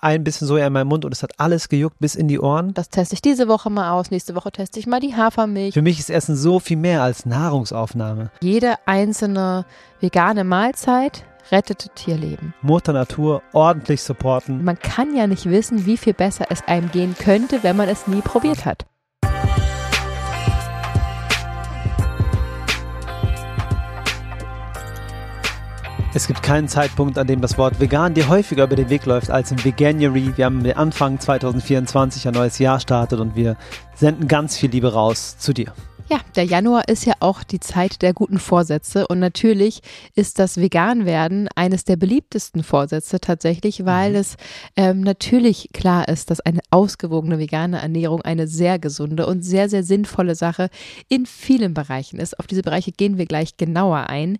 ein bisschen Soja in meinem Mund und es hat alles gejuckt bis in die Ohren. Das teste ich diese Woche mal aus. Nächste Woche teste ich mal die Hafermilch. Für mich ist Essen so viel mehr als Nahrungsaufnahme. Jede einzelne vegane Mahlzeit rettet Tierleben. Mutter Natur ordentlich supporten. Man kann ja nicht wissen, wie viel besser es einem gehen könnte, wenn man es nie probiert hat. Es gibt keinen Zeitpunkt, an dem das Wort vegan dir häufiger über den Weg läuft als im Veganuary. Wir haben Anfang 2024 ein neues Jahr startet und wir senden ganz viel Liebe raus zu dir. Ja, der Januar ist ja auch die Zeit der guten Vorsätze und natürlich ist das Veganwerden eines der beliebtesten Vorsätze tatsächlich, weil mhm. es ähm, natürlich klar ist, dass eine ausgewogene vegane Ernährung eine sehr gesunde und sehr, sehr sinnvolle Sache in vielen Bereichen ist. Auf diese Bereiche gehen wir gleich genauer ein,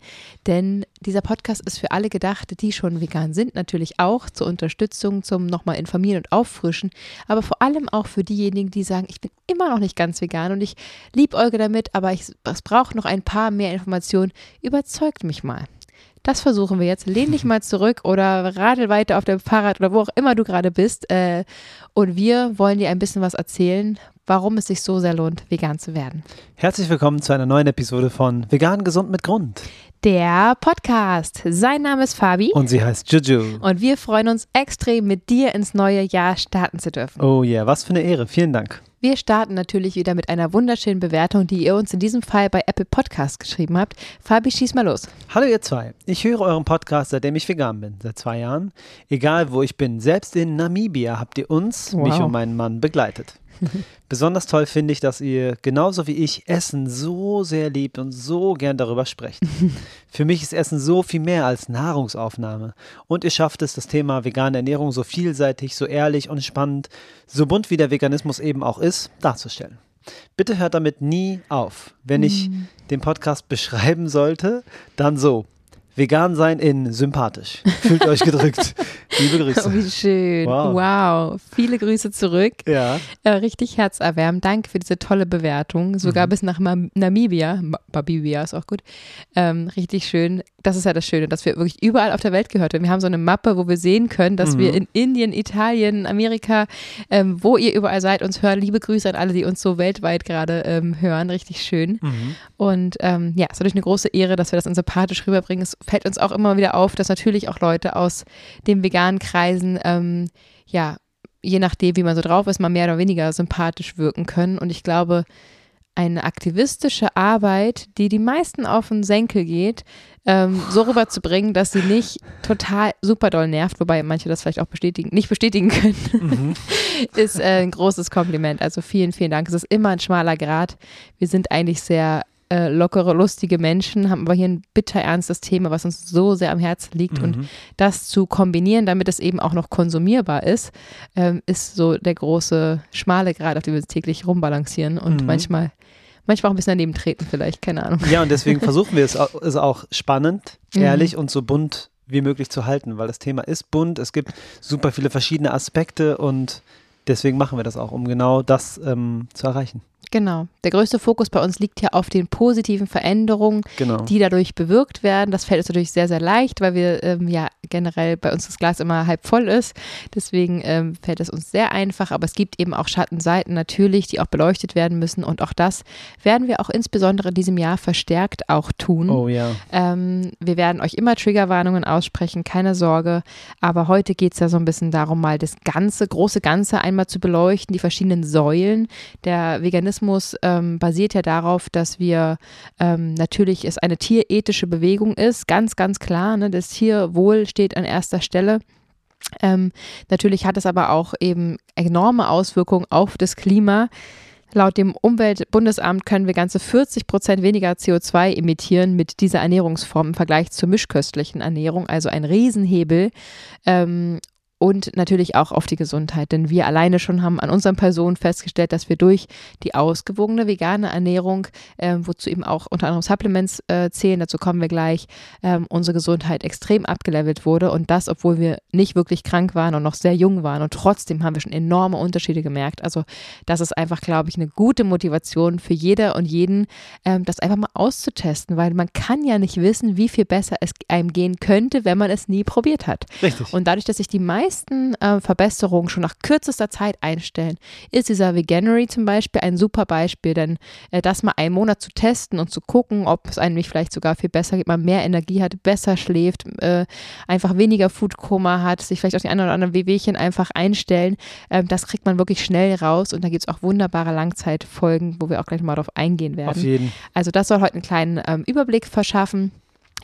denn dieser Podcast ist für alle gedacht, die schon vegan sind, natürlich auch zur Unterstützung, zum nochmal informieren und auffrischen, aber vor allem auch für diejenigen, die sagen, ich bin immer noch nicht ganz vegan und ich liebe Olga damit, aber ich, es braucht noch ein paar mehr Informationen. Überzeugt mich mal. Das versuchen wir jetzt. Lehn dich mal zurück oder radel weiter auf dem Fahrrad oder wo auch immer du gerade bist. Äh, und wir wollen dir ein bisschen was erzählen, warum es sich so sehr lohnt, vegan zu werden. Herzlich willkommen zu einer neuen Episode von Vegan Gesund mit Grund. Der Podcast. Sein Name ist Fabi. Und sie heißt Juju. Und wir freuen uns extrem, mit dir ins neue Jahr starten zu dürfen. Oh ja, yeah, was für eine Ehre. Vielen Dank. Wir starten natürlich wieder mit einer wunderschönen Bewertung, die ihr uns in diesem Fall bei Apple Podcasts geschrieben habt. Fabi, schieß mal los. Hallo ihr zwei. Ich höre euren Podcast, seitdem ich vegan bin, seit zwei Jahren. Egal wo ich bin, selbst in Namibia habt ihr uns, wow. mich und meinen Mann, begleitet. Besonders toll finde ich, dass ihr genauso wie ich Essen so sehr liebt und so gern darüber sprecht. Für mich ist Essen so viel mehr als Nahrungsaufnahme. Und ihr schafft es, das Thema vegane Ernährung so vielseitig, so ehrlich und spannend, so bunt wie der Veganismus eben auch ist, darzustellen. Bitte hört damit nie auf. Wenn ich mm. den Podcast beschreiben sollte, dann so. Vegan sein in sympathisch. Fühlt euch gedrückt. Liebe Grüße. Oh, wie schön. Wow. wow. Viele Grüße zurück. Ja. Äh, richtig herzerwärmend. Danke für diese tolle Bewertung. Sogar mhm. bis nach Namibia. Babibia ist auch gut. Ähm, richtig schön. Das ist ja das Schöne, dass wir wirklich überall auf der Welt gehört werden. Wir haben so eine Mappe, wo wir sehen können, dass mhm. wir in Indien, Italien, Amerika, ähm, wo ihr überall seid, uns hören. Liebe Grüße an alle, die uns so weltweit gerade ähm, hören. Richtig schön. Mhm. Und ähm, ja, es ist natürlich eine große Ehre, dass wir das in sympathisch rüberbringen. Es fällt uns auch immer wieder auf, dass natürlich auch Leute aus dem veganen Kreisen, ähm, ja, je nachdem, wie man so drauf ist, mal mehr oder weniger sympathisch wirken können. Und ich glaube, eine aktivistische Arbeit, die die meisten auf den Senkel geht, ähm, so rüberzubringen, dass sie nicht total super doll nervt, wobei manche das vielleicht auch bestätigen, nicht bestätigen können, mhm. ist äh, ein großes Kompliment. Also vielen, vielen Dank. Es ist immer ein schmaler Grad. Wir sind eigentlich sehr äh, lockere, lustige Menschen, haben aber hier ein bitter ernstes Thema, was uns so sehr am Herzen liegt. Mhm. Und das zu kombinieren, damit es eben auch noch konsumierbar ist, ähm, ist so der große, schmale Grad, auf dem wir uns täglich rumbalancieren und mhm. manchmal manchmal auch ein bisschen daneben treten vielleicht, keine Ahnung. Ja, und deswegen versuchen wir es auch, ist auch spannend, mhm. ehrlich mhm. und so bunt wie möglich zu halten, weil das Thema ist bunt, es gibt super viele verschiedene Aspekte und deswegen machen wir das auch, um genau das ähm, zu erreichen. Genau. Der größte Fokus bei uns liegt ja auf den positiven Veränderungen, genau. die dadurch bewirkt werden. Das fällt uns natürlich sehr, sehr leicht, weil wir ähm, ja generell bei uns das Glas immer halb voll ist. Deswegen ähm, fällt es uns sehr einfach. Aber es gibt eben auch Schattenseiten natürlich, die auch beleuchtet werden müssen. Und auch das werden wir auch insbesondere in diesem Jahr verstärkt auch tun. Oh ja. Ähm, wir werden euch immer Triggerwarnungen aussprechen, keine Sorge. Aber heute geht es ja so ein bisschen darum, mal das ganze, große Ganze einmal zu beleuchten, die verschiedenen Säulen der Veganismus Veganismus ähm, basiert ja darauf, dass wir ähm, natürlich es eine tierethische Bewegung ist, ganz, ganz klar. Ne? Das Tierwohl steht an erster Stelle. Ähm, natürlich hat es aber auch eben enorme Auswirkungen auf das Klima. Laut dem Umweltbundesamt können wir ganze 40 Prozent weniger CO2 emittieren mit dieser Ernährungsform im Vergleich zur mischköstlichen Ernährung, also ein Riesenhebel. Ähm, und natürlich auch auf die Gesundheit. Denn wir alleine schon haben an unseren Personen festgestellt, dass wir durch die ausgewogene vegane Ernährung, äh, wozu eben auch unter anderem Supplements äh, zählen, dazu kommen wir gleich, ähm, unsere Gesundheit extrem abgelevelt wurde. Und das, obwohl wir nicht wirklich krank waren und noch sehr jung waren. Und trotzdem haben wir schon enorme Unterschiede gemerkt. Also das ist einfach, glaube ich, eine gute Motivation für jeder und jeden, ähm, das einfach mal auszutesten, weil man kann ja nicht wissen, wie viel besser es einem gehen könnte, wenn man es nie probiert hat. Richtig. Und dadurch, dass sich die meisten meisten äh, Verbesserungen schon nach kürzester Zeit einstellen. Ist dieser Veganuary zum Beispiel ein super Beispiel, denn äh, das mal einen Monat zu testen und zu gucken, ob es einem nicht vielleicht sogar viel besser geht, man mehr Energie hat, besser schläft, äh, einfach weniger Foodkoma hat, sich vielleicht auch die ein oder anderen Wehwehchen einfach einstellen, ähm, das kriegt man wirklich schnell raus und da gibt es auch wunderbare Langzeitfolgen, wo wir auch gleich mal darauf eingehen werden. Auf jeden. Also das soll heute einen kleinen ähm, Überblick verschaffen.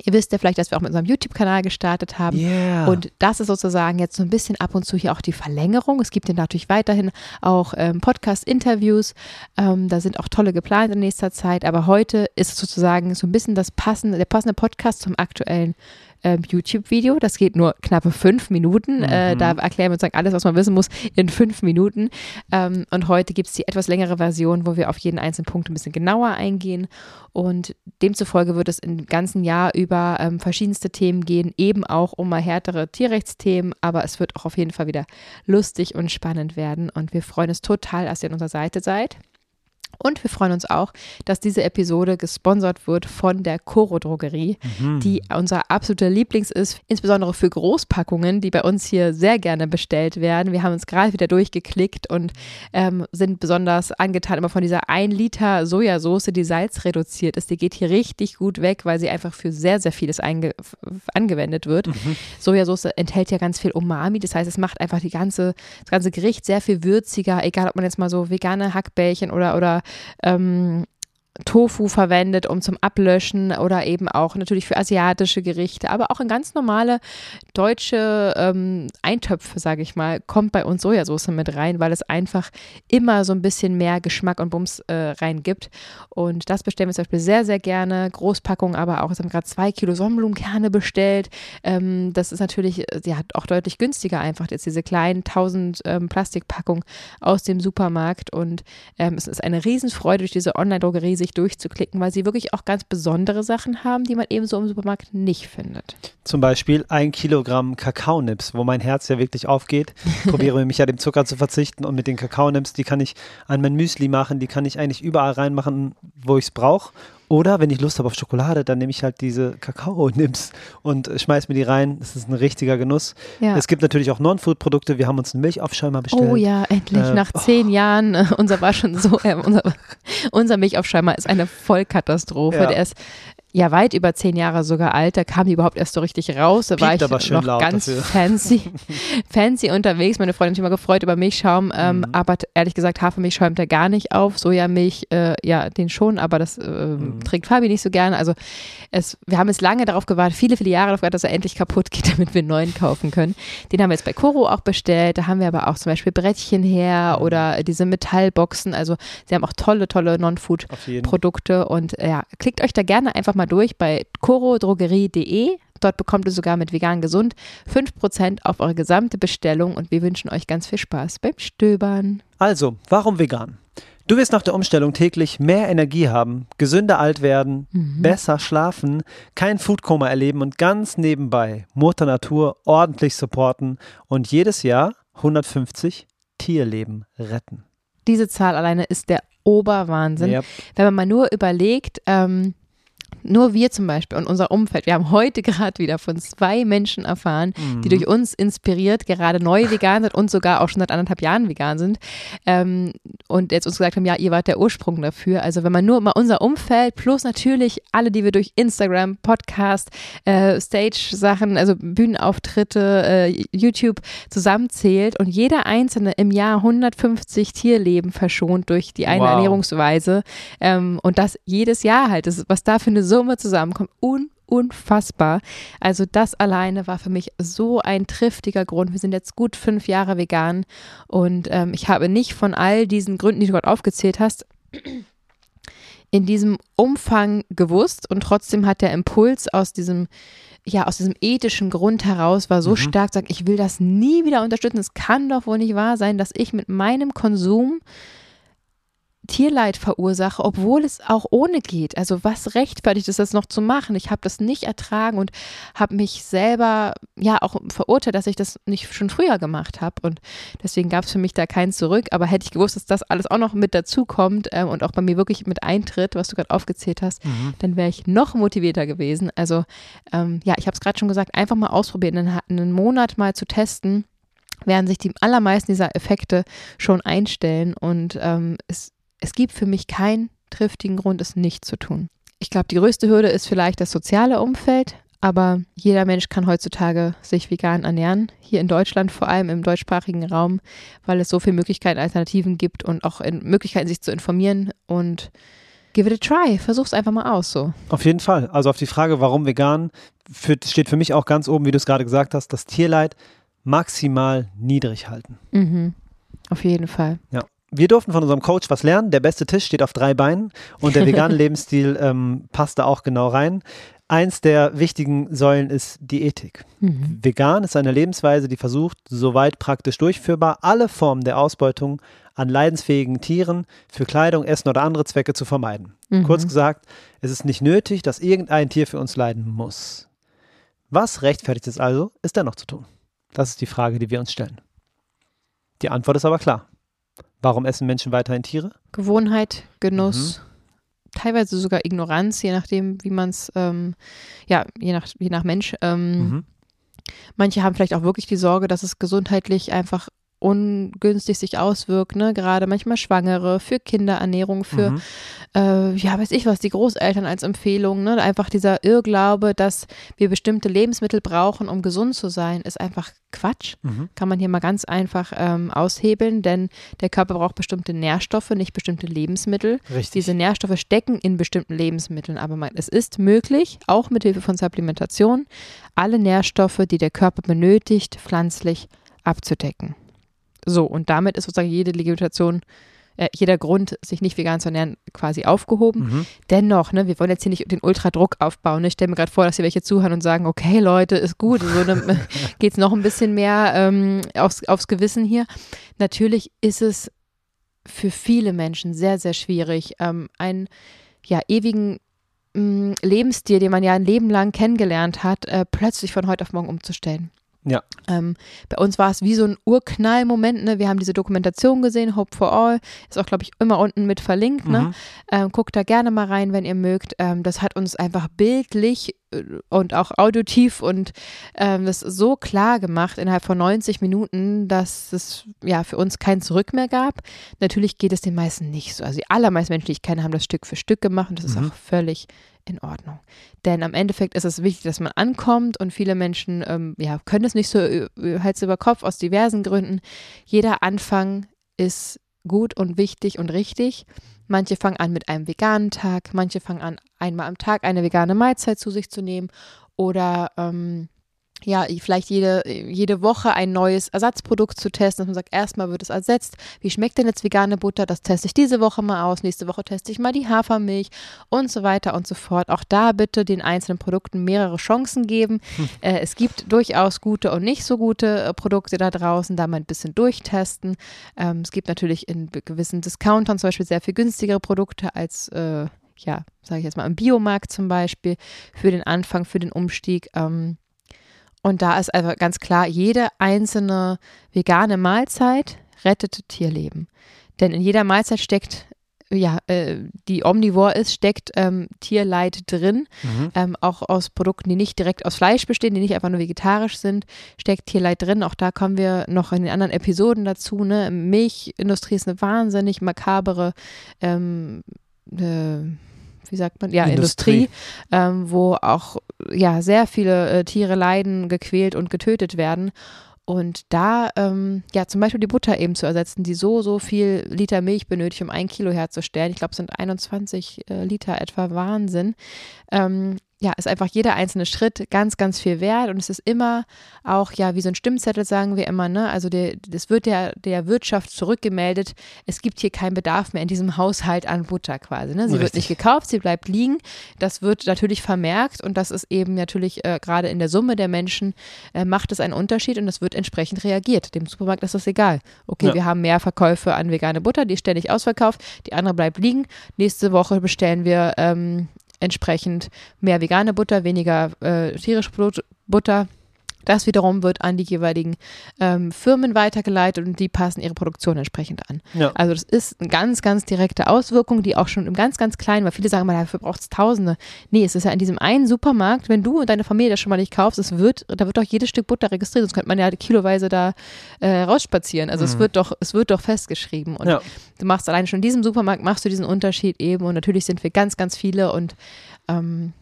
Ihr wisst ja vielleicht, dass wir auch mit unserem YouTube-Kanal gestartet haben. Yeah. Und das ist sozusagen jetzt so ein bisschen ab und zu hier auch die Verlängerung. Es gibt ja natürlich weiterhin auch ähm, Podcast-Interviews. Ähm, da sind auch tolle geplant in nächster Zeit. Aber heute ist es sozusagen so ein bisschen das passende, der passende Podcast zum aktuellen ähm, YouTube-Video. Das geht nur knappe fünf Minuten. Äh, mhm. Äh, da erklären wir uns alles, was man wissen muss, in fünf Minuten. Ähm, und heute gibt es die etwas längere Version, wo wir auf jeden einzelnen Punkt ein bisschen genauer eingehen. Und demzufolge wird es im ganzen Jahr über ähm, verschiedenste Themen gehen, eben auch um mal härtere Tierrechtsthemen. Aber es wird auch auf jeden Fall wieder lustig und spannend werden. Und wir freuen uns total, dass ihr an unserer Seite seid. Und wir freuen uns auch, dass diese Episode gesponsert wird von der Coro Drogerie, mhm. die unser absoluter Lieblings ist, insbesondere für Großpackungen, die bei uns hier sehr gerne bestellt werden. Wir haben uns gerade wieder durchgeklickt und ähm, sind besonders angetan immer von dieser 1 Liter Sojasauce, die salzreduziert ist. Die geht hier richtig gut weg, weil sie einfach für sehr, sehr vieles angewendet wird. Mhm. Sojasauce enthält ja ganz viel Umami, das heißt, es macht einfach die ganze, das ganze Gericht sehr viel würziger, egal ob man jetzt mal so vegane Hackbällchen oder, oder ähm, Tofu verwendet, um zum Ablöschen oder eben auch natürlich für asiatische Gerichte, aber auch in ganz normale deutsche ähm, Eintöpfe, sage ich mal, kommt bei uns Sojasauce mit rein, weil es einfach immer so ein bisschen mehr Geschmack und Bums äh, reingibt. Und das bestellen wir zum Beispiel sehr, sehr gerne. Großpackung, aber auch, wir haben gerade zwei Kilo Sonnenblumenkerne bestellt. Ähm, das ist natürlich ja, auch deutlich günstiger einfach, jetzt diese kleinen 1000 ähm, Plastikpackungen aus dem Supermarkt. Und ähm, es ist eine Riesenfreude, durch diese Online-Drogerie sich durchzuklicken, weil sie wirklich auch ganz besondere Sachen haben, die man eben so im Supermarkt nicht findet. Zum Beispiel ein Kilogramm Kakaonips, wo mein Herz ja wirklich aufgeht. Probiere mich ja dem Zucker zu verzichten und mit den Kakaonips, die kann ich an mein Müsli machen, die kann ich eigentlich überall reinmachen, wo ich es brauche. Oder wenn ich Lust habe auf Schokolade, dann nehme ich halt diese Kakao-Nips und schmeiß mir die rein. Das ist ein richtiger Genuss. Ja. Es gibt natürlich auch Non-Food-Produkte. Wir haben uns einen Milchaufschäumer bestellt. Oh ja, endlich. Äh, Nach zehn oh. Jahren. Äh, unser war schon so, äh, unser, unser Milchaufschäumer ist eine Vollkatastrophe. Ja. Der ist ja weit über zehn Jahre sogar alt. Da kam die überhaupt erst so richtig raus. Da war ich noch ganz dafür. fancy, fancy unterwegs. Meine Freundin hat sich immer gefreut über Milchschaum, ähm, mhm. aber ehrlich gesagt, Hafermilch schäumt er gar nicht auf. Sojamilch, äh, ja, den schon, aber das äh, mhm. trinkt Fabi nicht so gerne. Also es, wir haben jetzt lange darauf gewartet, viele, viele Jahre darauf gewartet, dass er endlich kaputt geht, damit wir einen neuen kaufen können. Den haben wir jetzt bei Koro auch bestellt. Da haben wir aber auch zum Beispiel Brettchen her mhm. oder diese Metallboxen. Also sie haben auch tolle, tolle Non-Food-Produkte und ja, klickt euch da gerne einfach mal durch bei corodrogerie.de. Dort bekommt ihr sogar mit vegan gesund 5% auf eure gesamte Bestellung und wir wünschen euch ganz viel Spaß beim Stöbern. Also, warum vegan? Du wirst nach der Umstellung täglich mehr Energie haben, gesünder alt werden, mhm. besser schlafen, kein Foodkoma erleben und ganz nebenbei Mutter Natur ordentlich supporten und jedes Jahr 150 Tierleben retten. Diese Zahl alleine ist der Oberwahnsinn. Yep. Wenn man mal nur überlegt, ähm, nur wir zum Beispiel und unser Umfeld, wir haben heute gerade wieder von zwei Menschen erfahren, mhm. die durch uns inspiriert gerade neu vegan sind und sogar auch schon seit anderthalb Jahren vegan sind ähm, und jetzt uns gesagt haben, ja, ihr wart der Ursprung dafür. Also wenn man nur mal unser Umfeld plus natürlich alle, die wir durch Instagram, Podcast, äh, Stage-Sachen, also Bühnenauftritte, äh, YouTube zusammenzählt und jeder Einzelne im Jahr 150 Tierleben verschont durch die eine wow. Ernährungsweise ähm, und das jedes Jahr halt, das, was da für eine Summe zusammenkommt, un unfassbar. Also das alleine war für mich so ein triftiger Grund. Wir sind jetzt gut fünf Jahre vegan und ähm, ich habe nicht von all diesen Gründen, die du gerade aufgezählt hast, in diesem Umfang gewusst und trotzdem hat der Impuls aus diesem ja, aus diesem ethischen Grund heraus war so mhm. stark, sag ich will das nie wieder unterstützen. Es kann doch wohl nicht wahr sein, dass ich mit meinem Konsum Tierleid verursache, obwohl es auch ohne geht. Also was rechtfertigt es, das noch zu machen? Ich habe das nicht ertragen und habe mich selber ja auch verurteilt, dass ich das nicht schon früher gemacht habe. Und deswegen gab es für mich da kein Zurück. Aber hätte ich gewusst, dass das alles auch noch mit dazu kommt ähm, und auch bei mir wirklich mit eintritt, was du gerade aufgezählt hast, mhm. dann wäre ich noch motivierter gewesen. Also ähm, ja, ich habe es gerade schon gesagt, einfach mal ausprobieren, einen, einen Monat mal zu testen werden sich die allermeisten dieser Effekte schon einstellen und ähm, es, es gibt für mich keinen triftigen Grund, es nicht zu tun. Ich glaube, die größte Hürde ist vielleicht das soziale Umfeld, aber jeder Mensch kann heutzutage sich vegan ernähren. Hier in Deutschland, vor allem im deutschsprachigen Raum, weil es so viele Möglichkeiten, Alternativen gibt und auch Möglichkeiten, sich zu informieren und give it a try. Versuch's einfach mal aus so. Auf jeden Fall. Also auf die Frage, warum vegan, steht für mich auch ganz oben, wie du es gerade gesagt hast, das Tierleid maximal niedrig halten. Mhm. Auf jeden Fall. Ja. Wir durften von unserem Coach was lernen. Der beste Tisch steht auf drei Beinen und der vegane Lebensstil ähm, passt da auch genau rein. Eins der wichtigen Säulen ist die Ethik. Mhm. Vegan ist eine Lebensweise, die versucht, soweit praktisch durchführbar, alle Formen der Ausbeutung an leidensfähigen Tieren für Kleidung, Essen oder andere Zwecke zu vermeiden. Mhm. Kurz gesagt, es ist nicht nötig, dass irgendein Tier für uns leiden muss. Was rechtfertigt es also, ist dennoch zu tun? Das ist die Frage, die wir uns stellen. Die Antwort ist aber klar. Warum essen Menschen weiterhin Tiere? Gewohnheit, Genuss, mhm. teilweise sogar Ignoranz, je nachdem, wie man es, ähm, ja, je nach, je nach Mensch. Ähm, mhm. Manche haben vielleicht auch wirklich die Sorge, dass es gesundheitlich einfach ungünstig sich auswirkt, ne? Gerade manchmal Schwangere, für Kinderernährung, für, mhm. äh, ja, weiß ich was, die Großeltern als Empfehlung, ne? Einfach dieser Irrglaube, dass wir bestimmte Lebensmittel brauchen, um gesund zu sein, ist einfach Quatsch. Mhm. Kann man hier mal ganz einfach ähm, aushebeln, denn der Körper braucht bestimmte Nährstoffe, nicht bestimmte Lebensmittel. Richtig. Diese Nährstoffe stecken in bestimmten Lebensmitteln, aber man, es ist möglich, auch mit Hilfe von Supplementation, alle Nährstoffe, die der Körper benötigt, pflanzlich abzudecken. So, und damit ist sozusagen jede Legitimation, äh, jeder Grund, sich nicht vegan zu ernähren, quasi aufgehoben. Mhm. Dennoch, ne, wir wollen jetzt hier nicht den Ultradruck aufbauen. Ne? Ich stelle mir gerade vor, dass hier welche zuhören und sagen, okay, Leute, ist gut. So ne, geht es noch ein bisschen mehr ähm, aufs, aufs Gewissen hier. Natürlich ist es für viele Menschen sehr, sehr schwierig, ähm, einen ja, ewigen mm, Lebensstil, den man ja ein Leben lang kennengelernt hat, äh, plötzlich von heute auf morgen umzustellen. Ja. Ähm, bei uns war es wie so ein Urknallmoment. Ne? Wir haben diese Dokumentation gesehen, Hope for All, ist auch, glaube ich, immer unten mit verlinkt. Ne? Mhm. Ähm, guckt da gerne mal rein, wenn ihr mögt. Ähm, das hat uns einfach bildlich und auch auditiv und ähm, das so klar gemacht innerhalb von 90 Minuten, dass es ja für uns kein Zurück mehr gab. Natürlich geht es den meisten nicht so. Also die allermeisten Menschen, die ich kenne, haben das Stück für Stück gemacht und das mhm. ist auch völlig in Ordnung. Denn am Endeffekt ist es wichtig, dass man ankommt und viele Menschen ähm, ja, können es nicht so Hals über Kopf aus diversen Gründen. Jeder Anfang ist gut und wichtig und richtig. Manche fangen an mit einem veganen Tag, manche fangen an, einmal am Tag eine vegane Mahlzeit zu sich zu nehmen oder ähm, ja, vielleicht jede, jede Woche ein neues Ersatzprodukt zu testen, dass man sagt, erstmal wird es ersetzt. Wie schmeckt denn jetzt vegane Butter? Das teste ich diese Woche mal aus. Nächste Woche teste ich mal die Hafermilch und so weiter und so fort. Auch da bitte den einzelnen Produkten mehrere Chancen geben. Hm. Äh, es gibt durchaus gute und nicht so gute äh, Produkte da draußen, da mal ein bisschen durchtesten. Ähm, es gibt natürlich in gewissen Discountern zum Beispiel sehr viel günstigere Produkte als äh, ja, sage ich jetzt mal, im Biomarkt zum Beispiel, für den Anfang, für den Umstieg. Ähm, und da ist einfach ganz klar, jede einzelne vegane Mahlzeit rettet Tierleben. Denn in jeder Mahlzeit steckt, ja, äh, die omnivore ist, steckt ähm, Tierleid drin. Mhm. Ähm, auch aus Produkten, die nicht direkt aus Fleisch bestehen, die nicht einfach nur vegetarisch sind, steckt Tierleid drin. Auch da kommen wir noch in den anderen Episoden dazu. Ne? Milchindustrie ist eine wahnsinnig makabere ähm, äh, wie sagt man, ja, Industrie, Industrie ähm, wo auch ja sehr viele äh, Tiere leiden, gequält und getötet werden. Und da, ähm, ja, zum Beispiel die Butter eben zu ersetzen, die so, so viel Liter Milch benötigt, um ein Kilo herzustellen. Ich glaube, es sind 21 äh, Liter etwa Wahnsinn. Ähm, ja, ist einfach jeder einzelne Schritt ganz, ganz viel wert und es ist immer auch, ja, wie so ein Stimmzettel sagen wir immer, ne, also der, das wird der, der Wirtschaft zurückgemeldet, es gibt hier keinen Bedarf mehr in diesem Haushalt an Butter quasi, ne, sie Richtig. wird nicht gekauft, sie bleibt liegen, das wird natürlich vermerkt und das ist eben natürlich äh, gerade in der Summe der Menschen äh, macht es einen Unterschied und das wird entsprechend reagiert, dem Supermarkt ist das egal, okay, ja. wir haben mehr Verkäufe an vegane Butter, die ist ständig ausverkauft, die andere bleibt liegen, nächste Woche bestellen wir ähm, entsprechend mehr vegane Butter, weniger äh, tierische Butter. Das wiederum wird an die jeweiligen ähm, Firmen weitergeleitet und die passen ihre Produktion entsprechend an. Ja. Also das ist eine ganz, ganz direkte Auswirkung, die auch schon im ganz, ganz kleinen, weil viele sagen mal, dafür braucht es Tausende. Nee, es ist ja in diesem einen Supermarkt, wenn du und deine Familie das schon mal nicht kaufst, es wird, da wird doch jedes Stück Butter registriert, sonst könnte man ja kiloweise da äh, rausspazieren. Also mhm. es wird doch, es wird doch festgeschrieben. Und ja. du machst allein schon in diesem Supermarkt, machst du diesen Unterschied eben und natürlich sind wir ganz, ganz viele und ähm,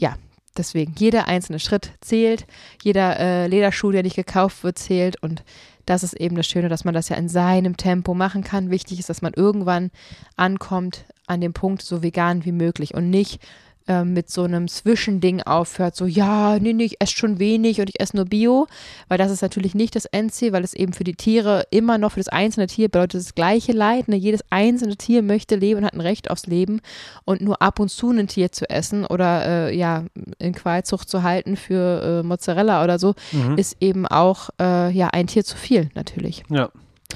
ja, deswegen jeder einzelne Schritt zählt, jeder äh, Lederschuh, der nicht gekauft wird, zählt und das ist eben das Schöne, dass man das ja in seinem Tempo machen kann. Wichtig ist, dass man irgendwann ankommt an dem Punkt so vegan wie möglich und nicht äh, mit so einem Zwischending aufhört, so ja, nee, nee, ich esse schon wenig und ich esse nur Bio, weil das ist natürlich nicht das Endziel, weil es eben für die Tiere immer noch für das einzelne Tier bedeutet das gleiche Leid. Ne? Jedes einzelne Tier möchte leben und hat ein Recht aufs Leben und nur ab und zu ein Tier zu essen oder äh, ja in Qualzucht zu halten für äh, Mozzarella oder so, mhm. ist eben auch äh, ja ein Tier zu viel natürlich. Ja.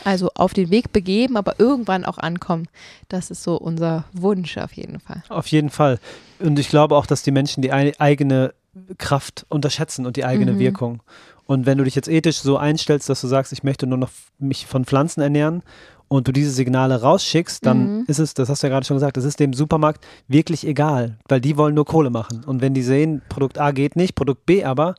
Also auf den Weg begeben, aber irgendwann auch ankommen. Das ist so unser Wunsch auf jeden Fall. Auf jeden Fall. Und ich glaube auch, dass die Menschen die eigene Kraft unterschätzen und die eigene mhm. Wirkung. Und wenn du dich jetzt ethisch so einstellst, dass du sagst, ich möchte nur noch mich von Pflanzen ernähren und du diese Signale rausschickst, dann mhm. ist es, das hast du ja gerade schon gesagt, das ist dem Supermarkt wirklich egal, weil die wollen nur Kohle machen. Und wenn die sehen, Produkt A geht nicht, Produkt B aber,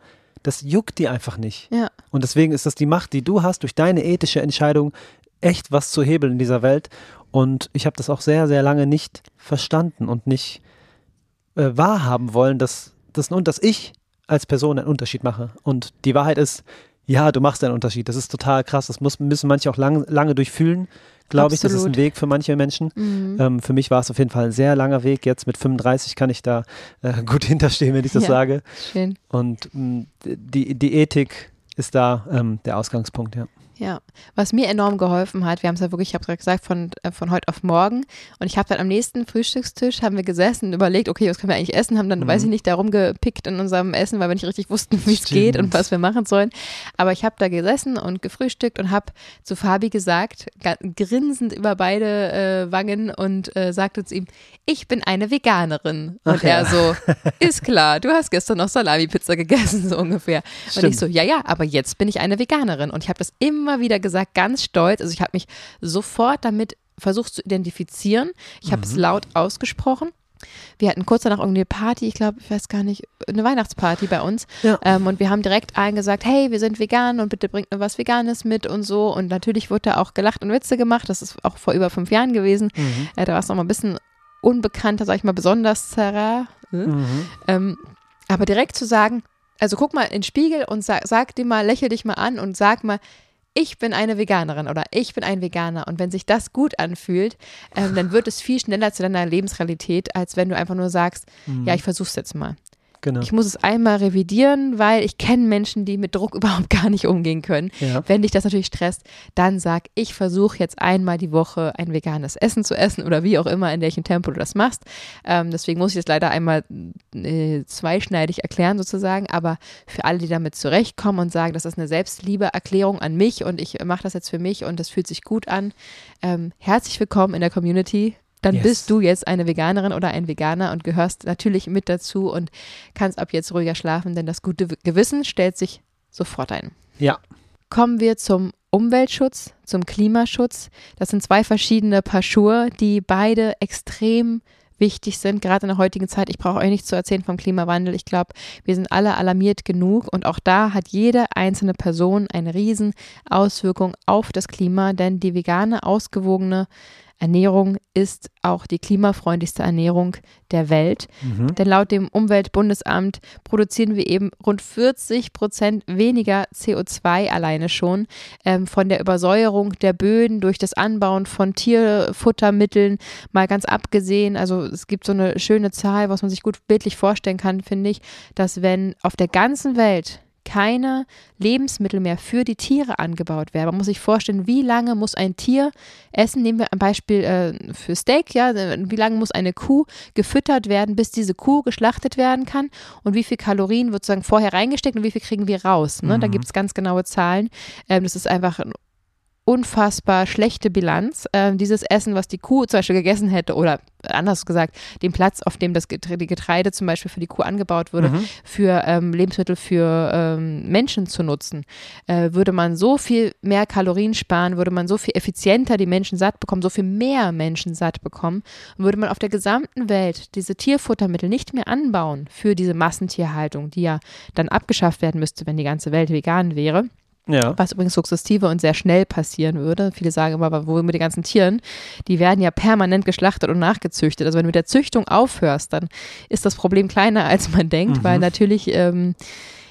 das juckt die einfach nicht. Ja. Und deswegen ist das die Macht, die du hast, durch deine ethische Entscheidung echt was zu hebeln in dieser Welt. Und ich habe das auch sehr, sehr lange nicht verstanden und nicht äh, wahrhaben wollen, dass, dass, dass ich als Person einen Unterschied mache. Und die Wahrheit ist, ja, du machst einen Unterschied. Das ist total krass. Das muss, müssen manche auch lang, lange durchfühlen glaube ich. Das ist ein Weg für manche Menschen. Mhm. Ähm, für mich war es auf jeden Fall ein sehr langer Weg. Jetzt mit 35 kann ich da äh, gut hinterstehen, wenn ich das ja, sage. Schön. Und mh, mm, die, die Ethik ist da ähm, der Ausgangspunkt, ja. Ja, was mir enorm geholfen hat, wir haben es ja wirklich, ich habe gerade gesagt, von, äh, von heute auf morgen. Und ich habe dann am nächsten Frühstückstisch, haben wir gesessen und überlegt, okay, was können wir eigentlich essen, haben dann, mhm. weiß ich nicht, darum gepickt in unserem Essen, weil wir nicht richtig wussten, wie es geht und was wir machen sollen. Aber ich habe da gesessen und gefrühstückt und habe zu Fabi gesagt, grinsend über beide äh, Wangen und äh, sagte zu ihm, ich bin eine Veganerin. Und Ach er ja. so, ist klar, du hast gestern noch Salami-Pizza gegessen, so ungefähr. Stimmt. Und ich so, ja, ja, aber jetzt bin ich eine Veganerin. Und ich habe das immer immer wieder gesagt, ganz stolz. Also ich habe mich sofort damit versucht zu identifizieren. Ich habe mhm. es laut ausgesprochen. Wir hatten kurz danach irgendeine Party, ich glaube, ich weiß gar nicht, eine Weihnachtsparty bei uns. Ja. Ähm, und wir haben direkt allen gesagt, hey, wir sind vegan und bitte bringt mir was Veganes mit und so. Und natürlich wurde da auch gelacht und Witze gemacht. Das ist auch vor über fünf Jahren gewesen. Mhm. Äh, da war es noch mal ein bisschen unbekannter, sag ich mal, besonders Zara. Mhm. Ähm, aber direkt zu sagen, also guck mal in den Spiegel und sag, sag dir mal, lächel dich mal an und sag mal, ich bin eine Veganerin oder ich bin ein Veganer. Und wenn sich das gut anfühlt, ähm, dann wird es viel schneller zu deiner Lebensrealität, als wenn du einfach nur sagst, mhm. ja, ich versuch's jetzt mal. Genau. Ich muss es einmal revidieren, weil ich kenne Menschen, die mit Druck überhaupt gar nicht umgehen können. Ja. Wenn dich das natürlich stresst, dann sag, ich versuche jetzt einmal die Woche ein veganes Essen zu essen oder wie auch immer, in welchem Tempo du das machst. Ähm, deswegen muss ich das leider einmal äh, zweischneidig erklären sozusagen. Aber für alle, die damit zurechtkommen und sagen, das ist eine Selbstliebeerklärung an mich und ich mache das jetzt für mich und das fühlt sich gut an, ähm, herzlich willkommen in der Community dann yes. bist du jetzt eine Veganerin oder ein Veganer und gehörst natürlich mit dazu und kannst ab jetzt ruhiger schlafen, denn das gute Gewissen stellt sich sofort ein. Ja. Kommen wir zum Umweltschutz, zum Klimaschutz. Das sind zwei verschiedene Paar Schuhe, die beide extrem wichtig sind, gerade in der heutigen Zeit. Ich brauche euch nicht zu erzählen vom Klimawandel. Ich glaube, wir sind alle alarmiert genug und auch da hat jede einzelne Person eine riesen Auswirkung auf das Klima, denn die vegane, ausgewogene Ernährung ist auch die klimafreundlichste Ernährung der Welt. Mhm. Denn laut dem Umweltbundesamt produzieren wir eben rund 40 Prozent weniger CO2 alleine schon ähm, von der Übersäuerung der Böden durch das Anbauen von Tierfuttermitteln, mal ganz abgesehen. Also es gibt so eine schöne Zahl, was man sich gut bildlich vorstellen kann, finde ich, dass wenn auf der ganzen Welt keine Lebensmittel mehr für die Tiere angebaut werden. Man muss sich vorstellen, wie lange muss ein Tier essen? Nehmen wir ein Beispiel äh, für Steak, ja, wie lange muss eine Kuh gefüttert werden, bis diese Kuh geschlachtet werden kann und wie viel Kalorien wird sozusagen vorher reingesteckt und wie viel kriegen wir raus? Ne? Mhm. Da gibt es ganz genaue Zahlen. Ähm, das ist einfach unfassbar schlechte Bilanz. Äh, dieses Essen, was die Kuh zum Beispiel gegessen hätte, oder anders gesagt, den Platz, auf dem das Getreide, zum Beispiel für die Kuh angebaut wurde, mhm. für ähm, Lebensmittel für ähm, Menschen zu nutzen, äh, würde man so viel mehr Kalorien sparen, würde man so viel effizienter die Menschen satt bekommen, so viel mehr Menschen satt bekommen, und würde man auf der gesamten Welt diese Tierfuttermittel nicht mehr anbauen für diese Massentierhaltung, die ja dann abgeschafft werden müsste, wenn die ganze Welt vegan wäre ja. Was übrigens sukzessive und sehr schnell passieren würde. Viele sagen immer, aber wo mit den ganzen Tieren? Die werden ja permanent geschlachtet und nachgezüchtet. Also wenn du mit der Züchtung aufhörst, dann ist das Problem kleiner, als man denkt, mhm. weil natürlich, ähm,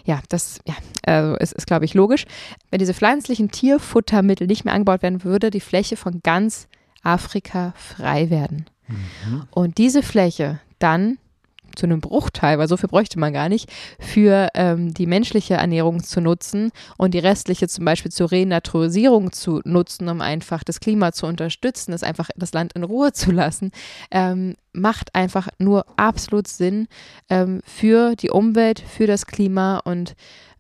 ja, das ja, also ist, ist glaube ich, logisch. Wenn diese pflanzlichen Tierfuttermittel nicht mehr angebaut werden, würde die Fläche von ganz Afrika frei werden. Mhm. Und diese Fläche dann zu einem Bruchteil, weil so viel bräuchte man gar nicht, für ähm, die menschliche Ernährung zu nutzen und die restliche zum Beispiel zur Renaturisierung zu nutzen, um einfach das Klima zu unterstützen, das einfach das Land in Ruhe zu lassen, ähm, macht einfach nur absolut Sinn ähm, für die Umwelt, für das Klima und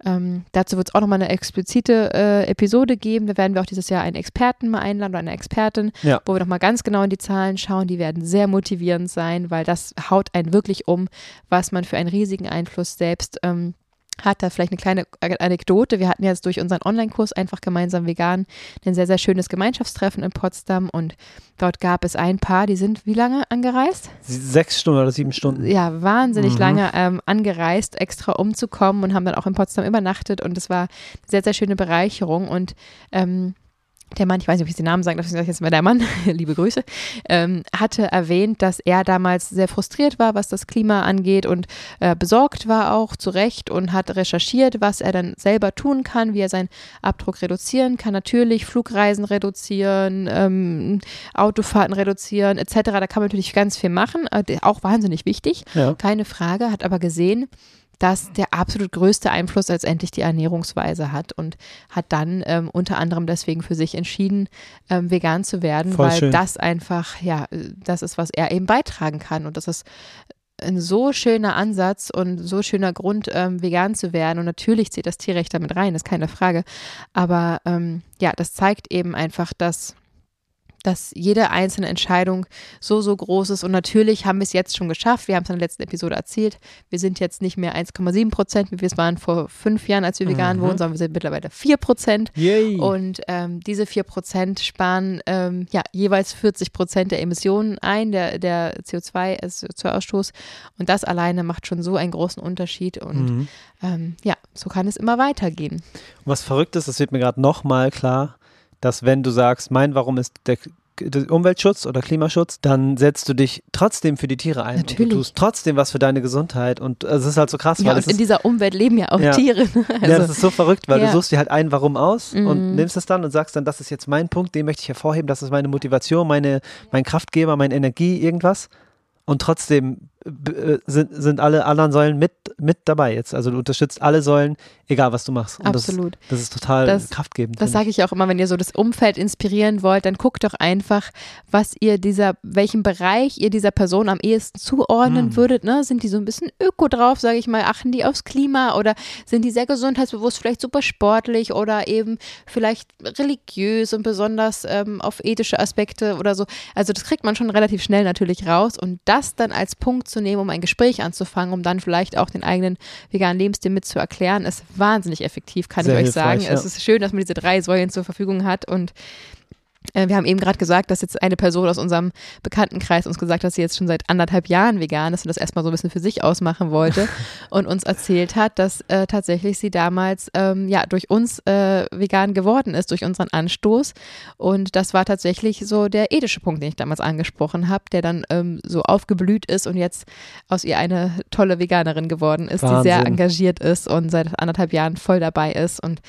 ähm, dazu wird es auch nochmal eine explizite äh, Episode geben. Da werden wir auch dieses Jahr einen Experten mal einladen oder eine Expertin, ja. wo wir nochmal ganz genau in die Zahlen schauen. Die werden sehr motivierend sein, weil das haut einen wirklich um, was man für einen riesigen Einfluss selbst ähm, hat da vielleicht eine kleine Anekdote. Wir hatten jetzt durch unseren Online-Kurs einfach gemeinsam vegan ein sehr, sehr schönes Gemeinschaftstreffen in Potsdam und dort gab es ein Paar, die sind wie lange angereist? Sechs Stunden oder sieben Stunden. Ja, wahnsinnig mhm. lange ähm, angereist, extra umzukommen und haben dann auch in Potsdam übernachtet und es war eine sehr, sehr schöne Bereicherung und ähm, der Mann, ich weiß nicht, ob ich den Namen sagen darf, ich sage jetzt mal der Mann, liebe Grüße, ähm, hatte erwähnt, dass er damals sehr frustriert war, was das Klima angeht und äh, besorgt war auch zu Recht und hat recherchiert, was er dann selber tun kann, wie er seinen Abdruck reduzieren kann. Natürlich Flugreisen reduzieren, ähm, Autofahrten reduzieren etc. Da kann man natürlich ganz viel machen, äh, auch wahnsinnig wichtig, ja. keine Frage, hat aber gesehen, dass der absolut größte Einfluss letztendlich die Ernährungsweise hat und hat dann ähm, unter anderem deswegen für sich entschieden, ähm, vegan zu werden, Voll weil schön. das einfach, ja, das ist, was er eben beitragen kann und das ist ein so schöner Ansatz und so schöner Grund, ähm, vegan zu werden. Und natürlich zählt das Tierrecht damit rein, ist keine Frage. Aber ähm, ja, das zeigt eben einfach, dass dass jede einzelne Entscheidung so, so groß ist. Und natürlich haben wir es jetzt schon geschafft. Wir haben es in der letzten Episode erzählt. Wir sind jetzt nicht mehr 1,7 Prozent, wie wir es waren vor fünf Jahren, als wir vegan mhm. wurden, sondern wir sind mittlerweile 4 Prozent. Und ähm, diese 4 Prozent sparen ähm, ja, jeweils 40 Prozent der Emissionen ein, der, der CO2, also CO2-Ausstoß. Und das alleine macht schon so einen großen Unterschied. Und mhm. ähm, ja, so kann es immer weitergehen. Und was verrückt ist, das wird mir gerade nochmal klar, dass wenn du sagst, mein Warum ist der, Umweltschutz oder Klimaschutz, dann setzt du dich trotzdem für die Tiere ein. Natürlich. Und du tust trotzdem was für deine Gesundheit. Und es ist halt so krass. Ja, weil und in dieser Umwelt leben ja auch ja. Tiere. Also, ja, das ist so verrückt, weil ja. du suchst dir halt ein Warum aus mhm. und nimmst es dann und sagst dann, das ist jetzt mein Punkt, den möchte ich hervorheben, das ist meine Motivation, meine, mein Kraftgeber, meine Energie, irgendwas. Und trotzdem äh, sind, sind alle anderen Säulen mit, mit dabei jetzt. Also du unterstützt alle Säulen, egal was du machst. Und Absolut. Das, das ist total das, kraftgebend. Das sage ich auch immer, wenn ihr so das Umfeld inspirieren wollt, dann guckt doch einfach, was ihr dieser, welchen Bereich ihr dieser Person am ehesten zuordnen hm. würdet. Ne? Sind die so ein bisschen öko drauf, sage ich mal, achten die aufs Klima oder sind die sehr gesundheitsbewusst, vielleicht super sportlich oder eben vielleicht religiös und besonders ähm, auf ethische Aspekte oder so. Also das kriegt man schon relativ schnell natürlich raus und das dann als Punkt zu zu nehmen, um ein Gespräch anzufangen, um dann vielleicht auch den eigenen veganen Lebensstil mit zu erklären, ist wahnsinnig effektiv, kann Sehr ich euch sagen. Ja. Es ist schön, dass man diese drei Säulen zur Verfügung hat und wir haben eben gerade gesagt, dass jetzt eine Person aus unserem Bekanntenkreis uns gesagt hat, dass sie jetzt schon seit anderthalb Jahren vegan ist und das erstmal so ein bisschen für sich ausmachen wollte und uns erzählt hat, dass äh, tatsächlich sie damals ähm, ja durch uns äh, vegan geworden ist, durch unseren Anstoß. Und das war tatsächlich so der ethische Punkt, den ich damals angesprochen habe, der dann ähm, so aufgeblüht ist und jetzt aus ihr eine tolle Veganerin geworden ist, Wahnsinn. die sehr engagiert ist und seit anderthalb Jahren voll dabei ist. Und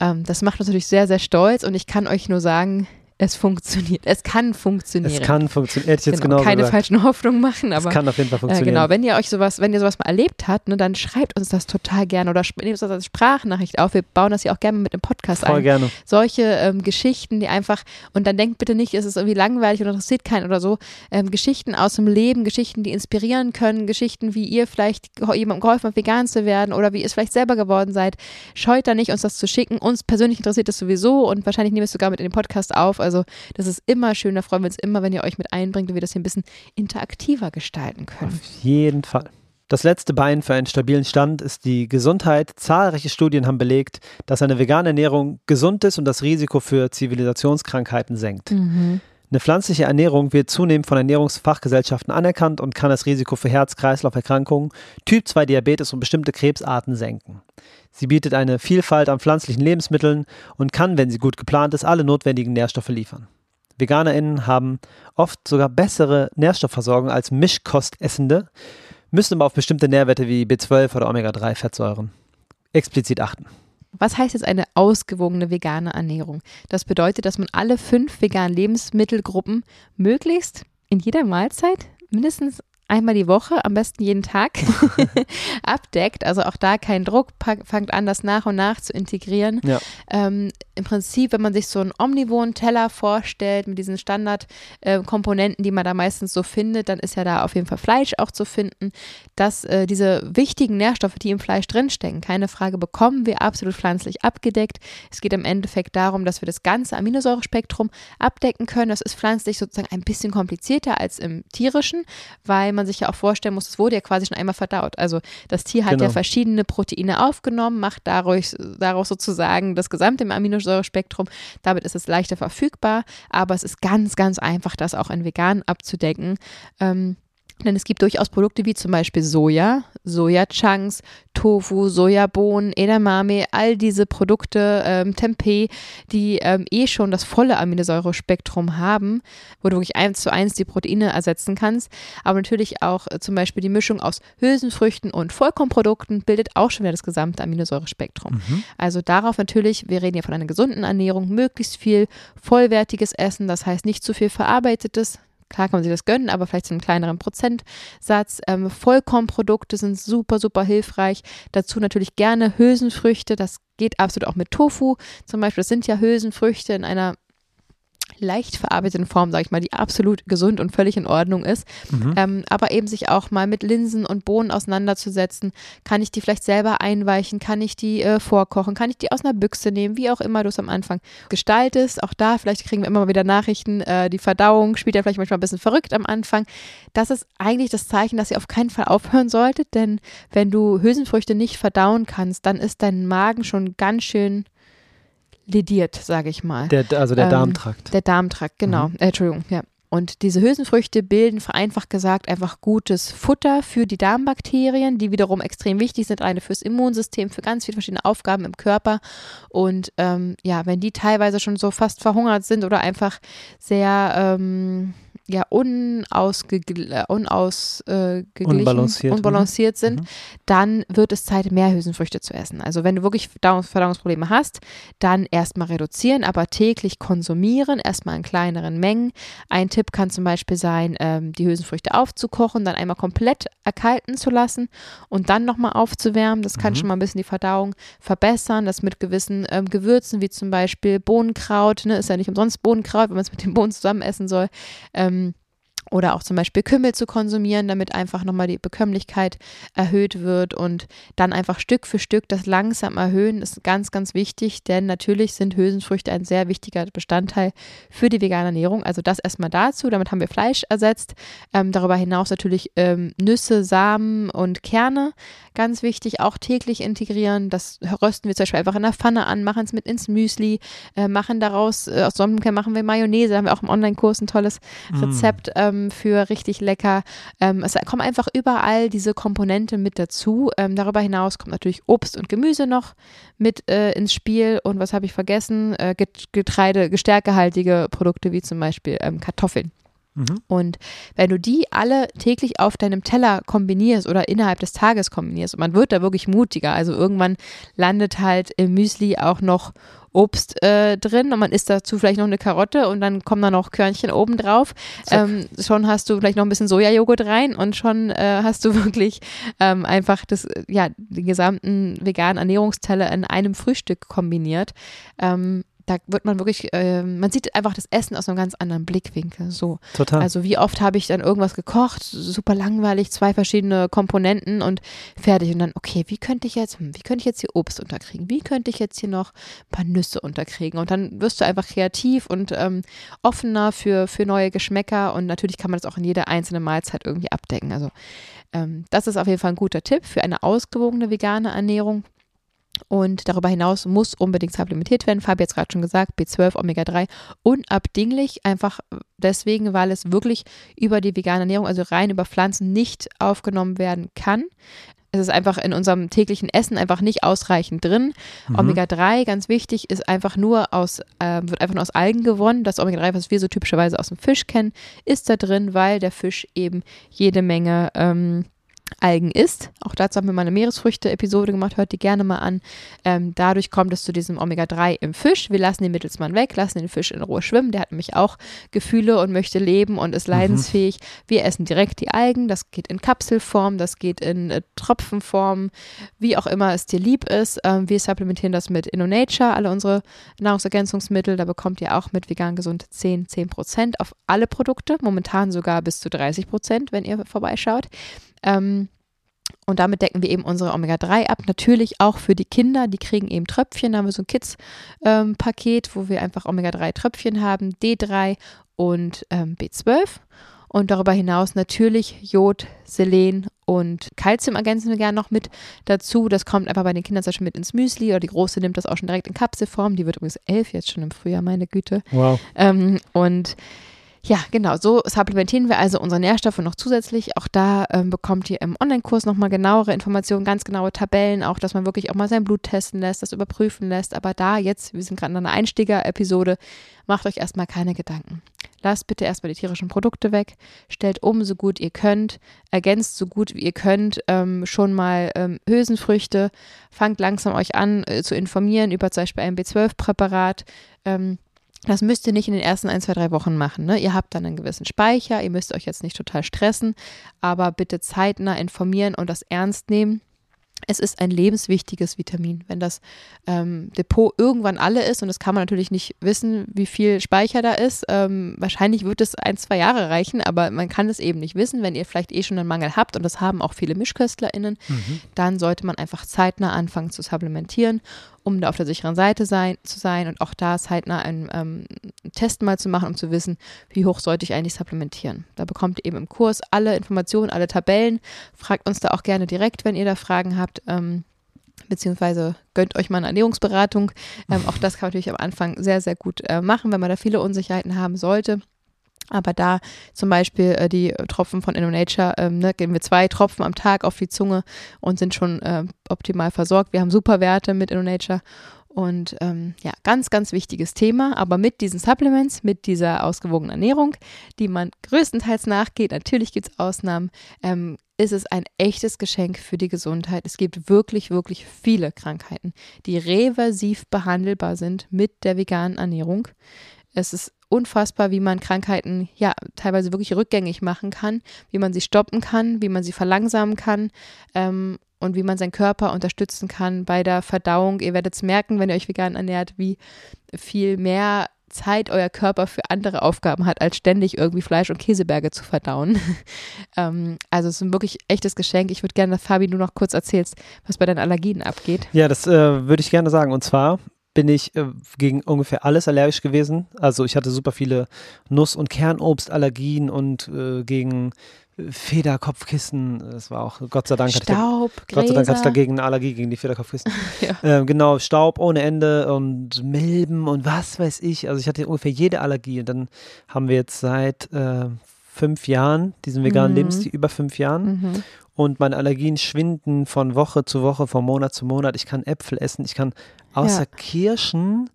ähm, das macht uns natürlich sehr, sehr stolz und ich kann euch nur sagen, Es funktioniert. Es kann funktionieren. Es kann funktionieren. Hätte ich jetzt genau, genau keine gesagt. falschen Hoffnungen machen, aber es kann auf jeden Fall äh, funktionieren. genau. Wenn ihr euch sowas, wenn ihr sowas mal erlebt habt, ne, dann schreibt uns das total gerne oder nehmt uns das als Sprachnachricht auf. Wir bauen das ja auch gerne mit dem Podcast Voll ein. gerne. Solche ähm, Geschichten, die einfach und dann denkt bitte nicht, es ist irgendwie langweilig oder interessiert keinen oder so. Ähm, Geschichten aus dem Leben, Geschichten, die inspirieren können, Geschichten, wie ihr vielleicht jemandem geholfen habt, vegan zu werden oder wie ihr es vielleicht selber geworden seid. Scheut da nicht, uns das zu schicken. Uns persönlich interessiert das sowieso und wahrscheinlich nehmen wir es sogar mit in den Podcast auf. Also das ist immer schön. Da freuen wir uns immer, wenn ihr euch mit einbringt und wir das hier ein bisschen interaktiver gestalten können. Auf jeden Fall. Das letzte Bein für einen stabilen Stand ist die Gesundheit. Zahlreiche Studien haben belegt, dass eine vegane Ernährung gesund ist und das Risiko für Zivilisationskrankheiten senkt. Mhm. Eine pflanzliche Ernährung wird zunehmend von Ernährungsfachgesellschaften anerkannt und kann das Risiko für Herz-Kreislauf-Erkrankungen, Typ-2-Diabetes und bestimmte Krebsarten senken. Sie bietet eine Vielfalt an pflanzlichen Lebensmitteln und kann, wenn sie gut geplant ist, alle notwendigen Nährstoffe liefern. VeganerInnen haben oft sogar bessere Nährstoffversorgung als Mischkostessende, müssen aber auf bestimmte Nährwerte wie B12 oder Omega-3-Fettsäuren explizit achten. Was heißt jetzt eine ausgewogene vegane Ernährung? Das bedeutet, dass man alle fünf veganen Lebensmittelgruppen möglichst in jeder Mahlzeit mindestens einmal die Woche, am besten jeden Tag, abdeckt. Also auch da kein Druck, pack- fangt an, das nach und nach zu integrieren. Ja. Ähm, Im Prinzip, wenn man sich so einen omnivoren Teller vorstellt mit diesen Standardkomponenten, die man da meistens so findet, dann ist ja da auf jeden Fall Fleisch auch zu finden. Dass äh, diese wichtigen Nährstoffe, die im Fleisch drinstecken, keine Frage, bekommen wir absolut pflanzlich abgedeckt. Es geht im Endeffekt darum, dass wir das ganze Aminosäurespektrum abdecken können. Das ist pflanzlich sozusagen ein bisschen komplizierter als im tierischen, weil man sich ja auch vorstellen muss, es wurde ja quasi schon einmal verdaut. Also das Tier hat ja Genau. verschiedene Proteine aufgenommen, macht dadurch, daraus sozusagen das gesamte Aminosäurespektrum. Damit ist es leichter verfügbar, aber es ist ganz, ganz einfach, das auch in vegan abzudecken. Ähm, denn es gibt durchaus Produkte wie zum Beispiel Soja, Sojachunks, Tofu, Sojabohnen, Edamame, all diese Produkte, ähm, Tempeh, die ähm, eh schon das volle Aminosäurespektrum haben, wo du wirklich eins zu eins die Proteine ersetzen kannst. Aber natürlich auch äh, zum Beispiel die Mischung aus Hülsenfrüchten und Vollkornprodukten bildet auch schon wieder das gesamte Aminosäurespektrum. Also darauf natürlich, wir reden ja von einer gesunden Ernährung, möglichst viel vollwertiges Essen, das heißt nicht zu viel verarbeitetes. Klar kann man sich das gönnen, aber vielleicht zu einem kleineren Prozentsatz. Ähm, Vollkornprodukte sind super, super hilfreich. Dazu natürlich gerne Hülsenfrüchte. Das geht absolut auch mit Tofu. Zum Beispiel, das sind ja Hülsenfrüchte in einer leicht verarbeiteten Form, sage ich mal, die absolut gesund und völlig in Ordnung ist. Mhm. Ähm, aber eben sich auch mal mit Linsen und Bohnen auseinanderzusetzen. Kann ich die vielleicht selber einweichen? Kann ich die äh, vorkochen? Kann ich die aus einer Büchse nehmen? Wie auch immer du es am Anfang gestaltest. Auch da, vielleicht kriegen wir immer mal wieder Nachrichten. Äh, die Verdauung spielt ja vielleicht manchmal ein bisschen verrückt am Anfang. Das ist eigentlich das Zeichen, dass ihr auf keinen Fall aufhören solltet, denn wenn du Hülsenfrüchte nicht verdauen kannst, dann ist dein Magen schon ganz schön lediert, sage ich mal. Der, also der Ähm, Darmtrakt. Der Darmtrakt, genau. Äh, Entschuldigung, ja. Und diese Hülsenfrüchte bilden vereinfacht gesagt einfach gutes Futter für die Darmbakterien, die wiederum extrem wichtig sind, eine fürs Immunsystem, für ganz viele verschiedene Aufgaben im Körper. Und ähm, ja, wenn die teilweise schon so fast verhungert sind oder einfach sehr ähm, ja, äh, unaus, äh, geglichen, Unbalanciert, mhm. unbalanciert sind, Mhm. dann wird es Zeit, mehr Hülsenfrüchte zu essen. Also wenn du wirklich Verdauungs Verdauungsprobleme hast, dann erstmal reduzieren, aber täglich konsumieren, erstmal in kleineren Mengen. Ein Tipp kann zum Beispiel sein, ähm, die Hülsenfrüchte aufzukochen, dann einmal komplett erkalten zu lassen und dann nochmal aufzuwärmen. Das kann Mhm. schon mal ein bisschen die Verdauung verbessern. Das mit gewissen ähm, Gewürzen, wie zum Beispiel Bohnenkraut, ne, ist ja nicht umsonst Bohnenkraut, wenn man es mit den Bohnen zusammen essen soll. Ähm, oder auch zum Beispiel Kümmel zu konsumieren, damit einfach nochmal die Bekömmlichkeit erhöht wird und dann einfach Stück für Stück das langsam erhöhen, ist ganz, ganz wichtig, denn natürlich sind Hülsenfrüchte ein sehr wichtiger Bestandteil für die vegane Ernährung. Also das erstmal dazu, damit haben wir Fleisch ersetzt. Ähm, darüber hinaus natürlich ähm, Nüsse, Samen und Kerne, ganz wichtig, auch täglich integrieren. Das rösten wir zum Beispiel einfach in der Pfanne an, machen es mit ins Müsli, äh, machen daraus, äh, aus Sonnenblumenkern machen wir Mayonnaise, haben wir auch im Online-Kurs ein tolles Rezept ähm, für richtig lecker. Ähm, es kommen einfach überall diese Komponente mit dazu. Ähm, darüber hinaus kommt natürlich Obst und Gemüse noch mit äh, ins Spiel. Und was habe ich vergessen? Äh, Get- Getreide, gestärkehaltige Produkte wie zum Beispiel ähm, Kartoffeln. Mhm. Und wenn du die alle täglich auf deinem Teller kombinierst oder innerhalb des Tages kombinierst, und man wird da wirklich mutiger, also irgendwann landet halt im Müsli auch noch Obst äh, drin und man isst dazu vielleicht noch eine Karotte und dann kommen da noch Körnchen oben drauf. Ähm, schon hast du vielleicht noch ein bisschen Sojajoghurt rein und schon äh, hast du wirklich ähm, einfach das, ja, den gesamten veganen Ernährungsteller in einem Frühstück kombiniert. Ähm, da wird man wirklich, äh, man sieht einfach das Essen aus einem ganz anderen Blickwinkel. So. Total. Also wie oft habe ich dann irgendwas gekocht, super langweilig, zwei verschiedene Komponenten und fertig. Und dann, okay, wie könnte ich jetzt, hm, wie könnte ich jetzt hier Obst unterkriegen? Wie könnte ich jetzt hier noch ein paar Nüsse unterkriegen? Und dann wirst du einfach kreativ und ähm, offener für, für neue Geschmäcker. Und natürlich kann man das auch in jeder einzelnen Mahlzeit irgendwie abdecken. Also ähm, das ist auf jeden Fall ein guter Tipp für eine ausgewogene vegane Ernährung. Und darüber hinaus muss unbedingt supplementiert werden. Fabi hat es gerade schon gesagt, B12, Omega-3 unabdinglich, einfach deswegen, weil es wirklich über die vegane Ernährung, also rein über Pflanzen, nicht aufgenommen werden kann. Es ist einfach in unserem täglichen Essen einfach nicht ausreichend drin. Mhm. Omega-3, ganz wichtig, ist einfach nur aus, äh, wird einfach nur aus Algen gewonnen. Das Omega-3, was wir so typischerweise aus dem Fisch kennen, ist da drin, weil der Fisch eben jede Menge ähm, Algen isst. Auch dazu haben wir mal eine Meeresfrüchte-Episode gemacht, hört die gerne mal an. Ähm, dadurch kommt es zu diesem Omega-3 im Fisch. Wir lassen den Mittelsmann weg, lassen den Fisch in Ruhe schwimmen. Der hat nämlich auch Gefühle und möchte leben und ist mhm. leidensfähig. Mhm. Wir essen direkt die Algen. Das geht in Kapselform, das geht in äh, Tropfenform, wie auch immer es dir lieb ist. Ähm, wir supplementieren das mit InnoNature, alle unsere Nahrungsergänzungsmittel. Da bekommt ihr auch mit vegan gesund 10, 10 Prozent auf alle Produkte. Momentan sogar bis zu 30 Prozent, wenn ihr vorbeischaut. Ähm, und damit decken wir eben unsere Omega-3 ab. Natürlich auch für die Kinder, die kriegen eben Tröpfchen. Da haben wir so ein Kids-Paket, ähm, wo wir einfach Omega-3-Tröpfchen haben, D3 und ähm, B12. Und darüber hinaus natürlich Jod, Selen und Kalzium ergänzen wir gerne noch mit dazu. Das kommt einfach bei den Kindern zum Beispiel mit ins Müsli oder die Große nimmt das auch schon direkt in Kapselform. Die wird übrigens elf jetzt schon im Frühjahr, meine Güte. Wow. Ähm, und ja, genau, so supplementieren wir also unsere Nährstoffe noch zusätzlich. Auch da ähm, bekommt ihr im Online-Kurs nochmal genauere Informationen, ganz genaue Tabellen, auch dass man wirklich auch mal sein Blut testen lässt, das überprüfen lässt. Aber da jetzt, wir sind gerade in einer Einsteiger-Episode, macht euch erstmal keine Gedanken. Lasst bitte erstmal die tierischen Produkte weg, stellt um so gut ihr könnt, ergänzt so gut wie ihr könnt ähm, schon mal ähm, Hülsenfrüchte, fangt langsam euch an äh, zu informieren über zum Beispiel ein B12-Präparat. Ähm, das müsst ihr nicht in den ersten ein, zwei, drei Wochen machen. Ne? Ihr habt dann einen gewissen Speicher, ihr müsst euch jetzt nicht total stressen, aber bitte zeitnah informieren und das ernst nehmen. Es ist ein lebenswichtiges Vitamin. Wenn das ähm, Depot irgendwann alle ist, und das kann man natürlich nicht wissen, wie viel Speicher da ist, ähm, wahrscheinlich wird es ein, zwei Jahre reichen, aber man kann es eben nicht wissen. Wenn ihr vielleicht eh schon einen Mangel habt, und das haben auch viele MischköstlerInnen, mhm. dann sollte man einfach zeitnah anfangen zu supplementieren um da auf der sicheren Seite sein, zu sein und auch da zeitnah einen ähm, Test mal zu machen, um zu wissen, wie hoch sollte ich eigentlich supplementieren. Da bekommt ihr eben im Kurs alle Informationen, alle Tabellen. Fragt uns da auch gerne direkt, wenn ihr da Fragen habt. Ähm, beziehungsweise gönnt euch mal eine Ernährungsberatung. Ähm, auch das kann man natürlich am Anfang sehr, sehr gut äh, machen, wenn man da viele Unsicherheiten haben sollte. Aber da zum Beispiel äh, die Tropfen von InnoNature, ähm, ne, geben wir zwei Tropfen am Tag auf die Zunge und sind schon äh, optimal versorgt. Wir haben super Werte mit InnoNature. Und ähm, ja, ganz, ganz wichtiges Thema. Aber mit diesen Supplements, mit dieser ausgewogenen Ernährung, die man größtenteils nachgeht, natürlich gibt es Ausnahmen, ähm, ist es ein echtes Geschenk für die Gesundheit. Es gibt wirklich, wirklich viele Krankheiten, die reversiv behandelbar sind mit der veganen Ernährung. Es ist unfassbar, wie man Krankheiten ja teilweise wirklich rückgängig machen kann, wie man sie stoppen kann, wie man sie verlangsamen kann ähm, und wie man seinen Körper unterstützen kann bei der Verdauung. Ihr werdet es merken, wenn ihr euch vegan ernährt, wie viel mehr Zeit euer Körper für andere Aufgaben hat, als ständig irgendwie Fleisch und Käseberge zu verdauen. ähm, also es ist ein wirklich echtes Geschenk. Ich würde gerne, dass Fabi, du noch kurz erzählst, was bei deinen Allergien abgeht. Ja, das äh, würde ich gerne sagen. Und zwar bin ich äh, gegen ungefähr alles allergisch gewesen. Also ich hatte super viele Nuss- und Kernobstallergien und äh, gegen Federkopfkissen. Das war auch, Gott sei Dank, Staub, ich, Gott sei Dank hatte ich dagegen eine Allergie gegen die Federkopfkissen. ja. ähm, genau, Staub ohne Ende und Milben und was weiß ich. Also ich hatte ungefähr jede Allergie. Und dann haben wir jetzt seit äh, fünf Jahren diesen veganen mhm. Lebensstil, über fünf Jahren. Mhm und meine Allergien schwinden von Woche zu Woche, von Monat zu Monat. Ich kann Äpfel essen, ich kann außer ja. Kirschen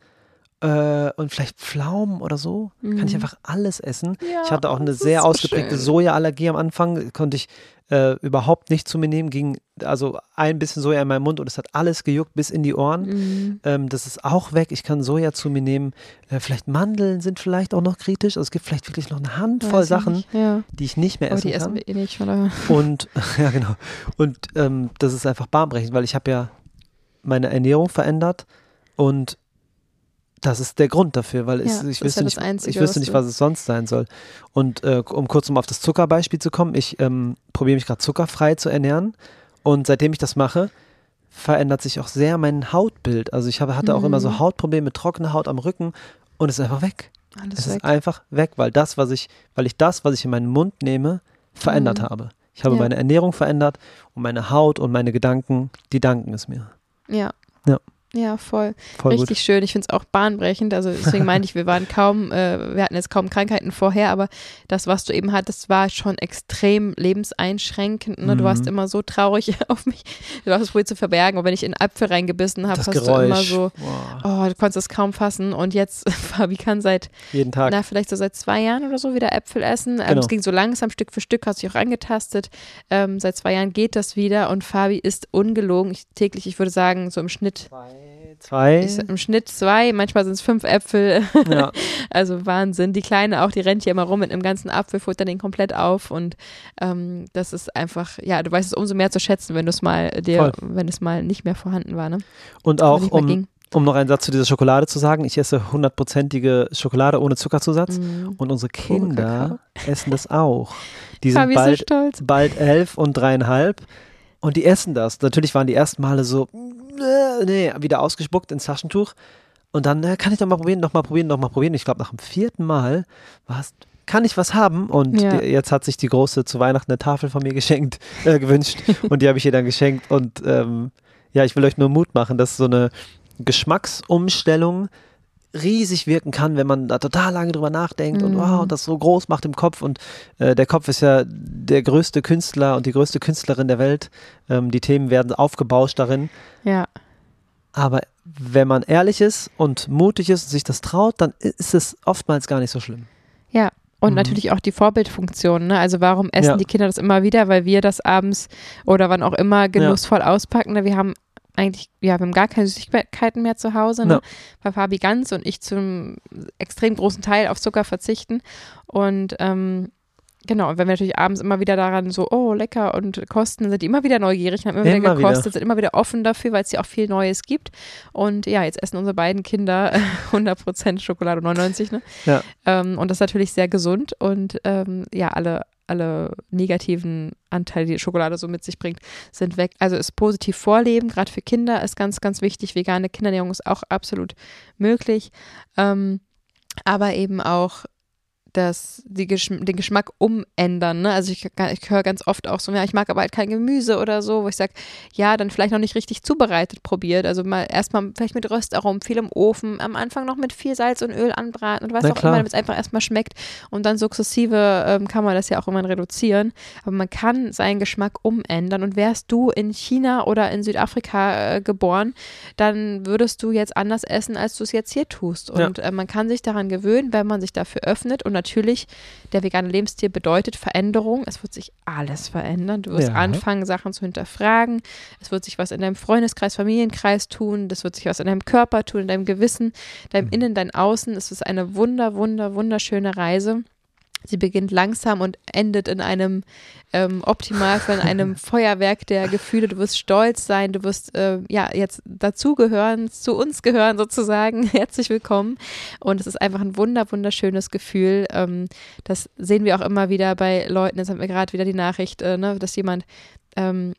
äh, und vielleicht Pflaumen oder so. Mhm. Kann ich mhm. einfach alles essen. Ja, ich hatte auch eine sehr so ausgeprägte. Sojaallergie am Anfang, konnte ich äh, überhaupt nicht zu mir nehmen, ging also ein bisschen Soja in meinem Mund und es hat alles gejuckt bis in die Ohren. Mhm. Ähm, das ist auch weg. Ich kann Soja zu mir nehmen. Äh, vielleicht Mandeln sind vielleicht auch noch kritisch. Also es gibt vielleicht wirklich noch eine Handvoll Weiß Sachen, ja. die ich nicht mehr essen Aber die kann. Essen wir eh nicht, oder? Und ja genau. Und ähm, das ist einfach bahnbrechend, weil ich habe ja meine Ernährung verändert und das ist der Grund dafür, weil es, ja, ich, wüsste ja nicht, Einzige, ich wüsste nicht, was es sonst sein soll. Und äh, um kurz um auf das Zuckerbeispiel zu kommen, ich ähm, probiere mich gerade zuckerfrei zu ernähren und seitdem ich das mache, verändert sich auch sehr mein Hautbild. Also ich habe, hatte mhm. auch immer so mhm. Hautprobleme, trockene Haut am Rücken und es ist einfach weg. Alles es weg. ist einfach weg, weil das, was ich, weil ich das, was ich in meinen Mund nehme, verändert mhm. habe. Ich habe ja. meine Ernährung verändert und meine Haut und meine Gedanken, die danken es mir. Ja. Ja. Ja, voll. voll Richtig gut. schön. Ich finde es auch bahnbrechend. Also deswegen meinte ich, wir waren kaum, äh, wir hatten jetzt kaum Krankheiten vorher, aber das, was du eben hattest, war schon extrem lebenseinschränkend. Ne? Mhm. Du warst mhm. immer so traurig auf mich. Du hast es probiert zu verbergen, aber wenn ich in Apfel reingebissen habe, hast Geräusch. du immer so, wow. oh, du konntest es kaum fassen. Und jetzt, Fabi kann seit, jeden Tag, na, vielleicht so seit zwei Jahren oder so wieder Äpfel essen. Ähm, genau. es ging so langsam, Stück für Stück, hast du dich auch angetastet. Ähm, seit zwei Jahren geht das wieder und Fabi ist ungelogen. Ich, täglich, ich würde sagen, so im Schnitt. Zwei zwei. Ich, Im Schnitt zwei, manchmal sind es fünf Äpfel. Ja. also Wahnsinn. Die Kleine auch, die rennt hier immer rum mit einem ganzen Apfelfutter den komplett auf. Und ähm, das ist einfach, ja, du weißt es umso mehr zu schätzen, wenn du es mal dir, Voll. wenn es mal nicht mehr vorhanden war. Ne? Und auch um, um noch einen Satz zu dieser Schokolade zu sagen, ich esse hundertprozentige Schokolade ohne Zuckerzusatz mm. und unsere Kinder oh, essen das auch. Die sind bald, so bald elf und dreieinhalb und die essen das. Natürlich waren die ersten Male so, äh, nee, wieder ausgespuckt ins Taschentuch. Und dann äh, kann ich doch mal probieren, noch mal probieren, noch mal probieren. Ich glaube, nach dem vierten Mal war es kann ich was haben? Und ja. die, jetzt hat sich die Große zu Weihnachten eine Tafel von mir geschenkt, äh, gewünscht. und die habe ich ihr dann geschenkt. Und ähm, ja, ich will euch nur Mut machen, dass so eine Geschmacksumstellung riesig wirken kann, wenn man da total lange drüber nachdenkt mhm. und wow, und das so groß macht im Kopf. Und äh, der Kopf ist ja der größte Künstler und die größte Künstlerin der Welt. Ähm, die Themen werden aufgebauscht darin. Ja. Aber wenn man ehrlich ist und mutig ist und sich das traut, dann ist es oftmals gar nicht so schlimm. Ja, und mhm. natürlich auch die Vorbildfunktion. Ne? Also warum essen ja. die Kinder das immer wieder? Weil wir das abends oder wann auch immer genussvoll ja. auspacken. Ne? Wir haben eigentlich, ja, wir haben gar keine Süßigkeiten mehr zu Hause, ne? No. weil Fabi ganz und ich zum extrem großen Teil auf Zucker verzichten. Und ähm, genau, und wenn wir natürlich abends immer wieder daran so, oh, lecker und kosten, sind die immer wieder neugierig, haben immer, immer wieder gekostet, wieder. sind immer wieder offen dafür, weil es ja auch viel Neues gibt. Und ja, jetzt essen unsere beiden Kinder 100% Schokolade 99, ne? Ja. Ähm, und das ist natürlich sehr gesund und ähm, ja, alle alle negativen Anteile, die Schokolade so mit sich bringt, sind weg. Also ist positiv vorleben, gerade für Kinder ist ganz, ganz wichtig. Vegane Kinderernährung ist auch absolut möglich. Ähm, aber eben auch das, die Geschm den Geschmack umändern. Ne? Also ich, ich höre ganz oft auch so, ja, ich mag aber halt kein Gemüse oder so, wo ich sage, ja, dann vielleicht noch nicht richtig zubereitet probiert. Also mal erstmal vielleicht mit Röstaromen, viel im Ofen, am Anfang noch mit viel Salz und Öl anbraten und was auch immer, damit es einfach erstmal schmeckt. Und dann sukzessive ähm, kann man das ja auch immer reduzieren. Aber man kann seinen Geschmack umändern. Und wärst du in China oder in Südafrika äh, geboren, dann würdest du jetzt anders essen, als du es jetzt hier tust. Und ja. äh, man kann sich daran gewöhnen, wenn man sich dafür öffnet und natürlich, der vegane Lebensstil bedeutet Veränderung. Es wird sich alles verändern. Du wirst ja. anfangen, Sachen zu hinterfragen. Es wird sich was in deinem Freundeskreis, Familienkreis tun. Das wird sich was in deinem Körper tun, in deinem Gewissen, deinem mhm. Innen, dein Außen. Es ist eine wunder, wunder, wunderschöne Reise. Sie beginnt langsam und endet in einem ähm, Optimalfall, in einem Feuerwerk der Gefühle. Du wirst stolz sein, du wirst äh, ja jetzt dazugehören, zu uns gehören sozusagen. Herzlich willkommen. Und es ist einfach ein wunder, wunderschönes Gefühl. Ähm, das sehen wir auch immer wieder bei Leuten. Jetzt haben wir gerade wieder die Nachricht, äh, ne, dass jemand ähm,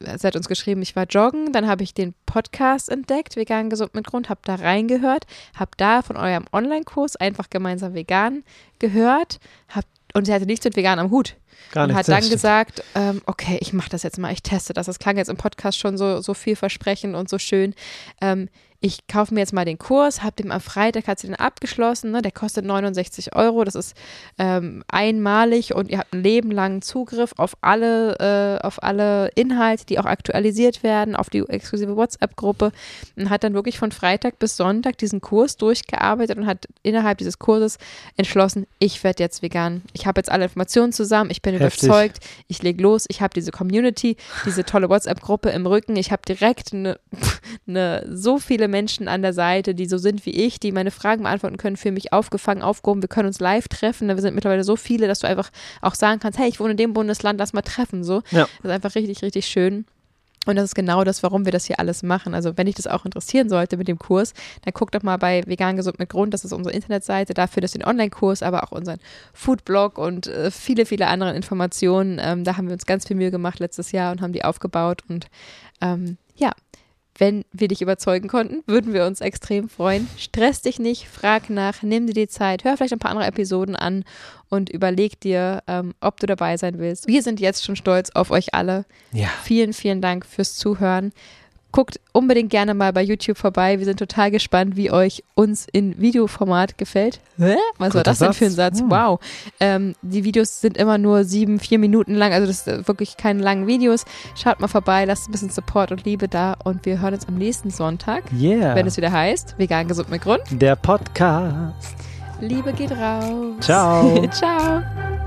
sie hat uns geschrieben, ich war joggen, dann habe ich den Podcast entdeckt, vegan gesund mit Grund, habe da reingehört, habe da von eurem Online-Kurs einfach gemeinsam vegan gehört, hab, und sie hatte nichts mit vegan am Hut. Gar und nichts, hat dann gesagt, ähm, okay, ich mache das jetzt mal, ich teste das. Das klang jetzt im Podcast schon so, so vielversprechend und so schön. Ähm, ich kaufe mir jetzt mal den Kurs, habe den am Freitag, hat sie den abgeschlossen, ne? der kostet 69 Euro, das ist ähm, einmalig und ihr habt einen lebenlangen Zugriff auf alle, äh, auf alle Inhalte, die auch aktualisiert werden, auf die exklusive WhatsApp-Gruppe und hat dann wirklich von Freitag bis Sonntag diesen Kurs durchgearbeitet und hat innerhalb dieses Kurses entschlossen, ich werde jetzt vegan. Ich habe jetzt alle Informationen zusammen, ich bin Heftig. überzeugt, ich lege los, ich habe diese Community, diese tolle WhatsApp-Gruppe im Rücken, ich habe direkt eine, eine, so viele Menschen an der Seite, die so sind wie ich, die meine Fragen beantworten können, für mich aufgefangen, aufgehoben. Wir können uns live treffen. Wir sind mittlerweile so viele, dass du einfach auch sagen kannst, hey, ich wohne in dem Bundesland, lass mal treffen. So. Ja. Das ist einfach richtig, richtig schön. Und das ist genau das, warum wir das hier alles machen. Also wenn dich das auch interessieren sollte mit dem Kurs, dann guck doch mal bei Vegan Gesund mit Grund. Das ist unsere Internetseite. Dafür das den Online-Kurs, aber auch unseren Foodblog und äh, viele, viele andere Informationen. Ähm, da haben wir uns ganz viel Mühe gemacht letztes Jahr und haben die aufgebaut. Und ähm, ja, wenn wir dich überzeugen konnten, würden wir uns extrem freuen. Stress dich nicht, frag nach, nimm dir die Zeit, hör vielleicht ein paar andere Episoden an und überleg dir, ähm, ob du dabei sein willst. Wir sind jetzt schon stolz auf euch alle. Ja. Vielen, vielen Dank fürs Zuhören. Guckt unbedingt gerne mal bei YouTube vorbei. Wir sind total gespannt, wie euch uns in Videoformat gefällt. Hä? Was war Guter das denn für ein Satz. Satz? Hm. Wow. Ähm, die Videos sind immer nur sieben, vier Minuten lang. Also das sind wirklich keine langen Videos. Schaut mal vorbei, lasst ein bisschen Support und Liebe da. Und wir hören uns am nächsten Sonntag, Yeah. wenn es wieder heißt, vegan gesund mit Grund. Der Podcast. Liebe geht raus. Ciao. Ciao.